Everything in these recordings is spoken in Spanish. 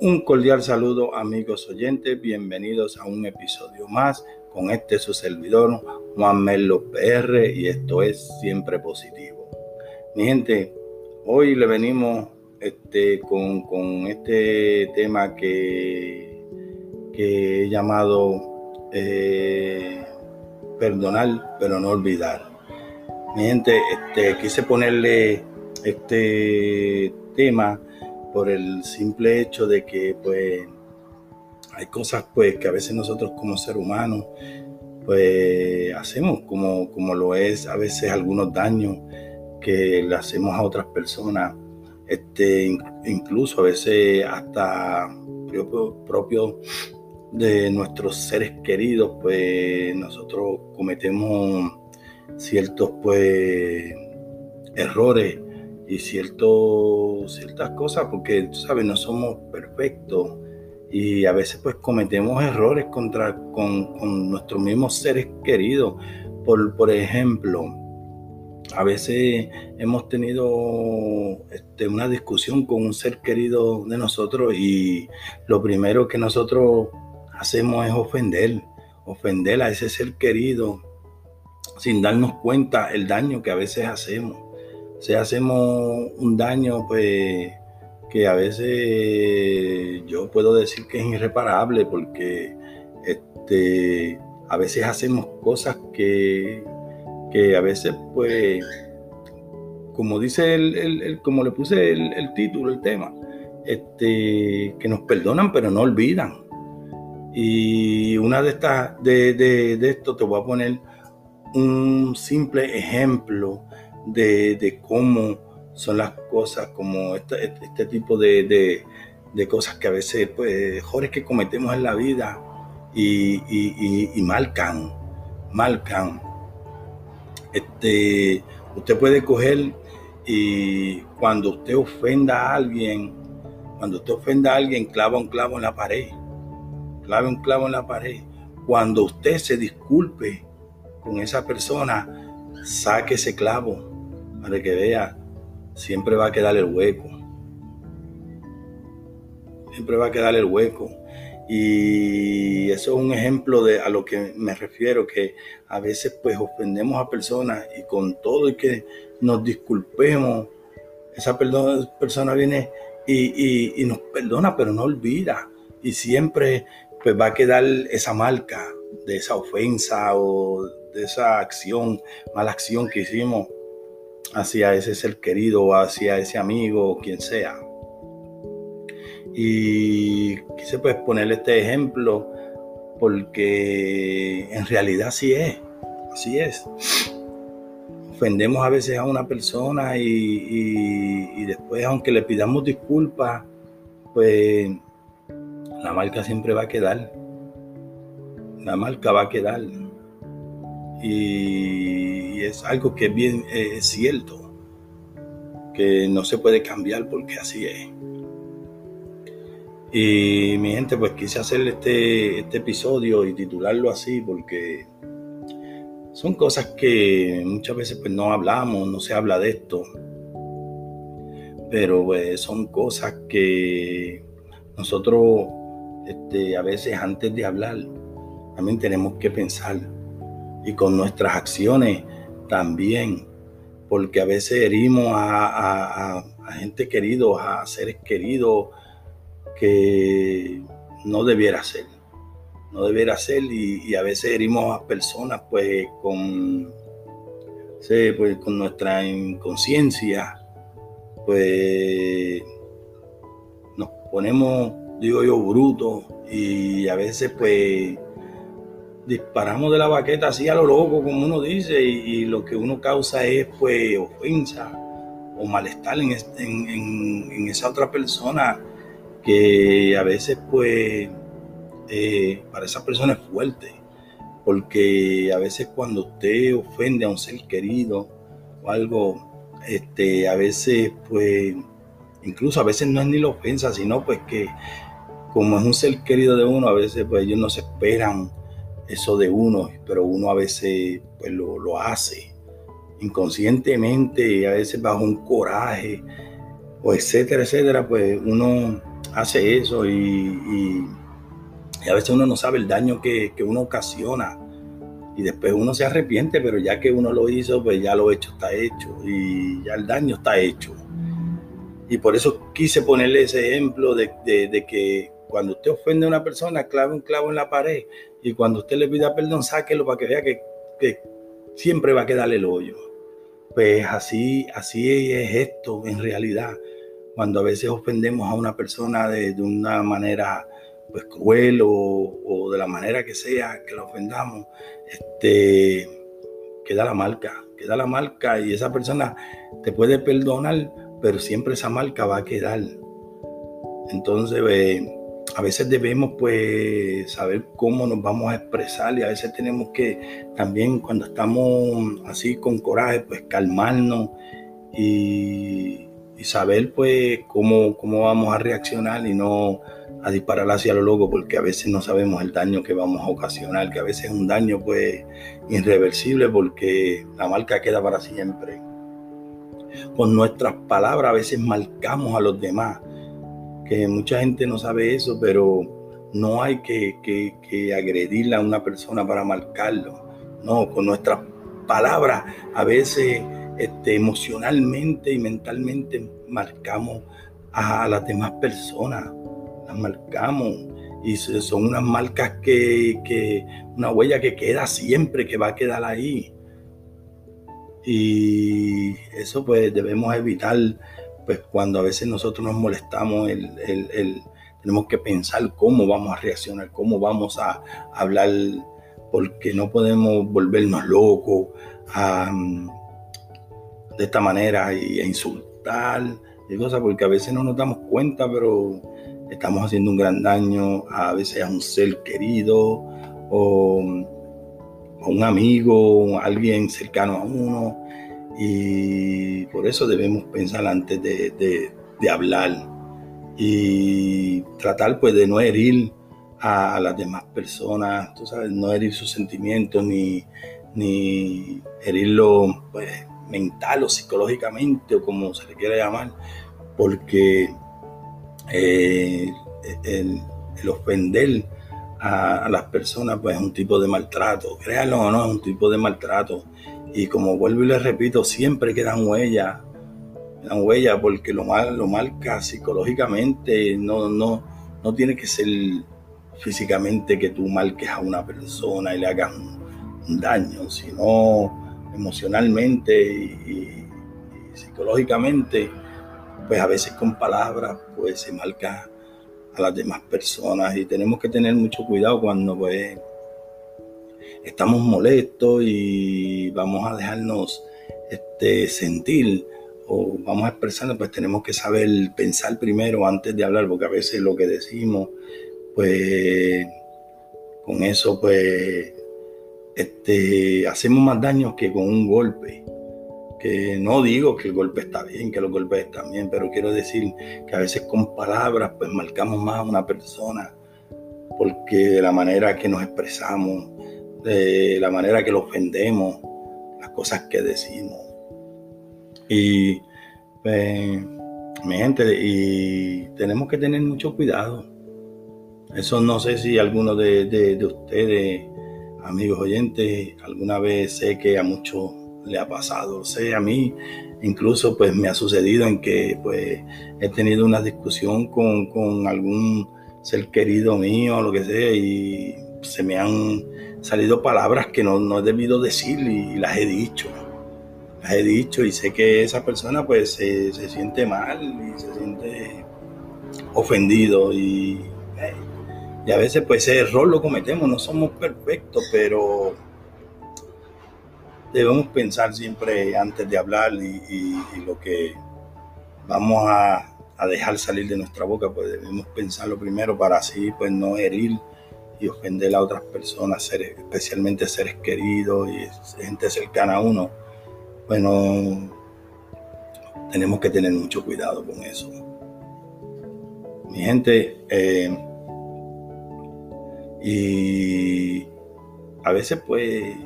Un cordial saludo amigos oyentes, bienvenidos a un episodio más con este su servidor Juan Melo PR y esto es Siempre Positivo. Mi gente, hoy le venimos este, con, este tema que, que he llamado eh, perdonar pero no olvidar. Mi gente, este, quise ponerle este tema por el simple hecho de que pues hay cosas pues que a veces nosotros como ser humanos pues hacemos como, como lo es a veces algunos daños que le hacemos a otras personas. Este incluso a veces hasta propio, propio de nuestros seres queridos pues nosotros cometemos ciertos pues errores y cierto, ciertas cosas, porque tú sabes, no somos perfectos y a veces pues cometemos errores contra, con, nuestros mismos seres queridos. Por, por ejemplo, a veces hemos tenido este, una discusión con un ser querido de nosotros y lo primero que nosotros hacemos es ofender, ofender a ese ser querido sin darnos cuenta el daño que a veces hacemos si hacemos un daño, pues que a veces yo puedo decir que es irreparable porque este, a veces hacemos cosas que, que a veces pues como dice el, como le puse el, título, el tema, este, que nos perdonan pero no olvidan. Y una de estas, de, de, de esto te voy a poner un simple ejemplo de, cómo son las cosas, como este, este tipo de, cosas que a veces, pues, errores que cometemos en la vida y, y, marcan, marcan. Este, usted puede coger y cuando usted ofenda a alguien, cuando usted ofenda a alguien, clava un clavo en la pared, clava un clavo en la pared. Cuando usted se disculpe con esa persona, saque ese clavo para que vea, siempre va a quedar el hueco. Siempre va a quedar el hueco. Y eso es un ejemplo de a lo que me refiero, que a veces pues ofendemos a personas y con todo y que nos disculpemos, esa persona viene y, y, nos perdona, pero no olvida. Y siempre pues va a quedar esa marca de esa ofensa o de esa acción, mala acción que hicimos hacia ese ser querido hacia ese amigo o quien sea. Y quise pues ponerle este ejemplo porque en realidad así es, así es. Ofendemos a veces a una persona y, y después aunque le pidamos disculpas, pues la marca siempre va a quedar. La marca va a quedar y es algo que es bien eh, cierto, que no se puede cambiar porque así es. Y mi gente, pues quise hacer este, este episodio y titularlo así porque son cosas que muchas veces pues no hablamos, no se habla de esto, pero pues, son cosas que nosotros este, a veces antes de hablar también tenemos que pensar y con nuestras acciones también, porque a veces herimos a, gente querido, a seres queridos que no debiera ser, no debiera ser y, a veces herimos a personas pues con, pues, con nuestra inconsciencia, pues nos ponemos, digo yo, brutos y a veces pues disparamos de la baqueta así a lo loco, como uno dice, y, lo que uno causa es pues ofensa o malestar en, esa otra persona que a veces pues eh, para esa persona es fuerte, porque a veces cuando usted ofende a un ser querido o algo, este, a veces pues incluso a veces no es ni la ofensa, sino pues que como es un ser querido de uno, a veces pues ellos no se esperan eso de uno, pero uno a veces pues, lo, hace inconscientemente, a veces bajo un coraje, o etcétera, etcétera, pues uno hace eso y, a veces uno no sabe el daño que, que, uno ocasiona y después uno se arrepiente, pero ya que uno lo hizo, pues ya lo hecho está hecho y ya el daño está hecho. Y por eso quise ponerle ese ejemplo de, de, que cuando usted ofende a una persona, clave un clavo en la pared y cuando usted le pida perdón, sáquelo para que vea que, siempre va a quedarle el hoyo. Pues así, así es esto en realidad. Cuando a veces ofendemos a una persona de, una manera pues cruel o, de la manera que sea que la ofendamos, este, queda la marca, queda la marca y esa persona te puede perdonar, pero siempre esa marca va a quedar. Entonces, a veces debemos pues saber cómo nos vamos a expresar y a veces tenemos que también cuando estamos así con coraje pues calmarnos y, saber pues cómo, cómo vamos a reaccionar y no a disparar hacia lo loco porque a veces no sabemos el daño que vamos a ocasionar, que a veces es un daño pues irreversible porque la marca queda para siempre. Con nuestras palabras a veces marcamos a los demás que mucha gente no sabe eso, pero no hay que, que, agredirle a una persona para marcarlo. No, con nuestras palabras a veces este, emocionalmente y mentalmente marcamos a las demás personas, las marcamos y son unas marcas que, que, una huella que queda siempre, que va a quedar ahí. Y eso pues debemos evitar pues cuando a veces nosotros nos molestamos, tenemos que pensar cómo vamos a reaccionar, cómo vamos a, hablar, porque no podemos volvernos locos de esta manera y a insultar y cosas, porque a veces no nos damos cuenta, pero estamos haciendo un gran daño a veces a un ser querido o a un amigo, a alguien cercano a uno y por eso debemos pensar antes de, hablar y tratar pues de no herir a, las demás personas, tú sabes, no herir sus sentimientos ni, ni herirlo pues, mental o psicológicamente o como se le quiera llamar, porque eh, el, ofender a, a, las personas pues es un tipo de maltrato, créanlo o no, es un tipo de maltrato y como vuelvo y les repito, siempre quedan huellas, quedan huellas porque lo, mal, lo marca psicológicamente, no, no, no tiene que ser físicamente que tú marques a una persona y le hagas un, daño, sino emocionalmente y, psicológicamente, pues a veces con palabras pues se marca a las demás personas y tenemos que tener mucho cuidado cuando pues estamos molestos y vamos a dejarnos este, sentir o vamos a expresarnos, pues tenemos que saber pensar primero antes de hablar, porque a veces lo que decimos, pues con eso, pues este, hacemos más daño que con un golpe. Que no digo que el golpe está bien, que los golpes están bien, pero quiero decir que a veces con palabras, pues marcamos más a una persona, porque de la manera que nos expresamos, de la manera que lo ofendemos, las cosas que decimos. Y pues, mi gente, y tenemos que tener mucho cuidado. Eso no sé si alguno de, ustedes, amigos oyentes, alguna vez sé que a muchos le ha pasado, sé a mí, incluso pues me ha sucedido en que pues he tenido una discusión con, con algún ser querido mío, lo que sea, y se me han salido palabras que no, he debido decir y, las he dicho. Las he dicho y sé que esa persona pues se, siente mal y se siente ofendido y, y a veces pues ese error lo cometemos, no somos perfectos, pero debemos pensar siempre antes de hablar y, lo que vamos a, a, dejar salir de nuestra boca, pues debemos pensarlo primero para así pues no herir y ofender a otras personas, especialmente seres queridos y gente cercana a uno, bueno, tenemos que tener mucho cuidado con eso. Mi gente, eh, y a veces pues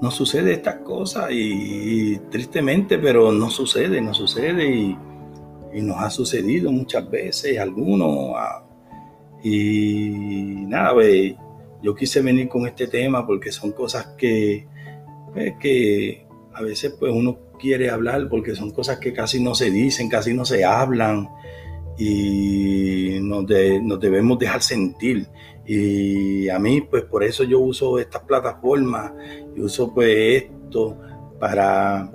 no sucede estas cosas y, tristemente, pero no sucede, no sucede y, nos ha sucedido muchas veces, algunos. Y nada, pues, yo quise venir con este tema porque son cosas que, pues, que a veces pues uno quiere hablar porque son cosas que casi no se dicen, casi no se hablan y nos, nos debemos dejar sentir. Y a mí, pues por eso yo uso estas plataformas y uso pues esto para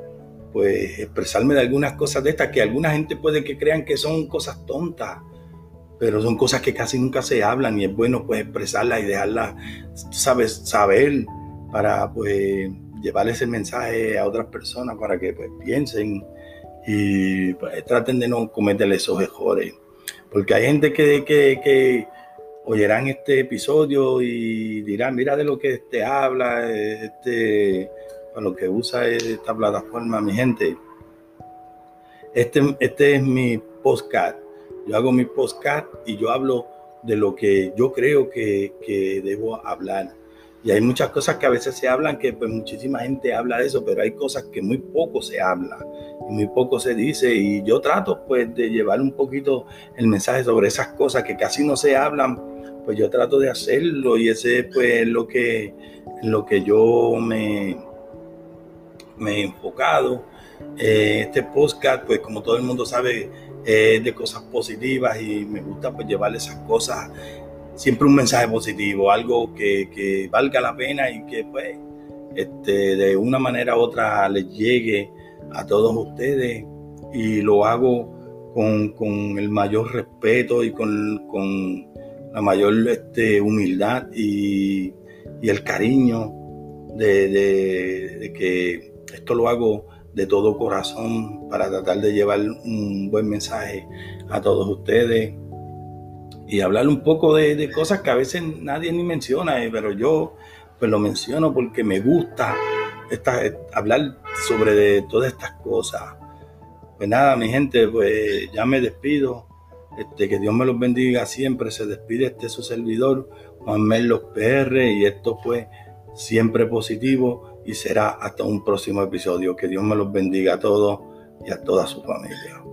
pues expresarme de algunas cosas de estas que alguna gente puede que crean que son cosas tontas, pero son cosas que casi nunca se hablan y es bueno pues expresarlas y dejarlas, sabes, saber para pues llevar ese mensaje a otras personas para que pues piensen y pues, traten de no cometer esos errores. Porque hay gente que, que, que este episodio y dirán, mira de lo que te habla, este, con lo que usa esta plataforma, mi gente. Este, este es mi podcast. Yo hago mi podcast y yo hablo de lo que yo creo que, que debo hablar. Y hay muchas cosas que a veces se hablan, que pues muchísima gente habla de eso, pero hay cosas que muy poco se habla y muy poco se dice. Y yo trato pues de llevar un poquito el mensaje sobre esas cosas que casi no se hablan, pues yo trato de hacerlo y ese pues lo que, lo que yo me, me he enfocado. Eh, este podcast, pues como todo el mundo sabe, es de cosas positivas y me gusta pues esas cosas siempre un mensaje positivo, algo que, valga la pena y que pues este, de una manera u otra les llegue a todos ustedes. Y lo hago con, el mayor respeto y con, la mayor este, humildad y, el cariño de, de, que esto lo hago de todo corazón para tratar de llevar un buen mensaje a todos ustedes y hablar un poco de, cosas que a veces nadie ni menciona, eh, pero yo pues lo menciono porque me gusta hablar sobre todas estas cosas. Pues nada, mi gente, pues ya me despido. Este, que Dios me los bendiga siempre. Se despide este su servidor, Juan Merlos PR, y esto fue siempre positivo y será hasta un próximo episodio. Que Dios me los bendiga a todos y a toda su familia.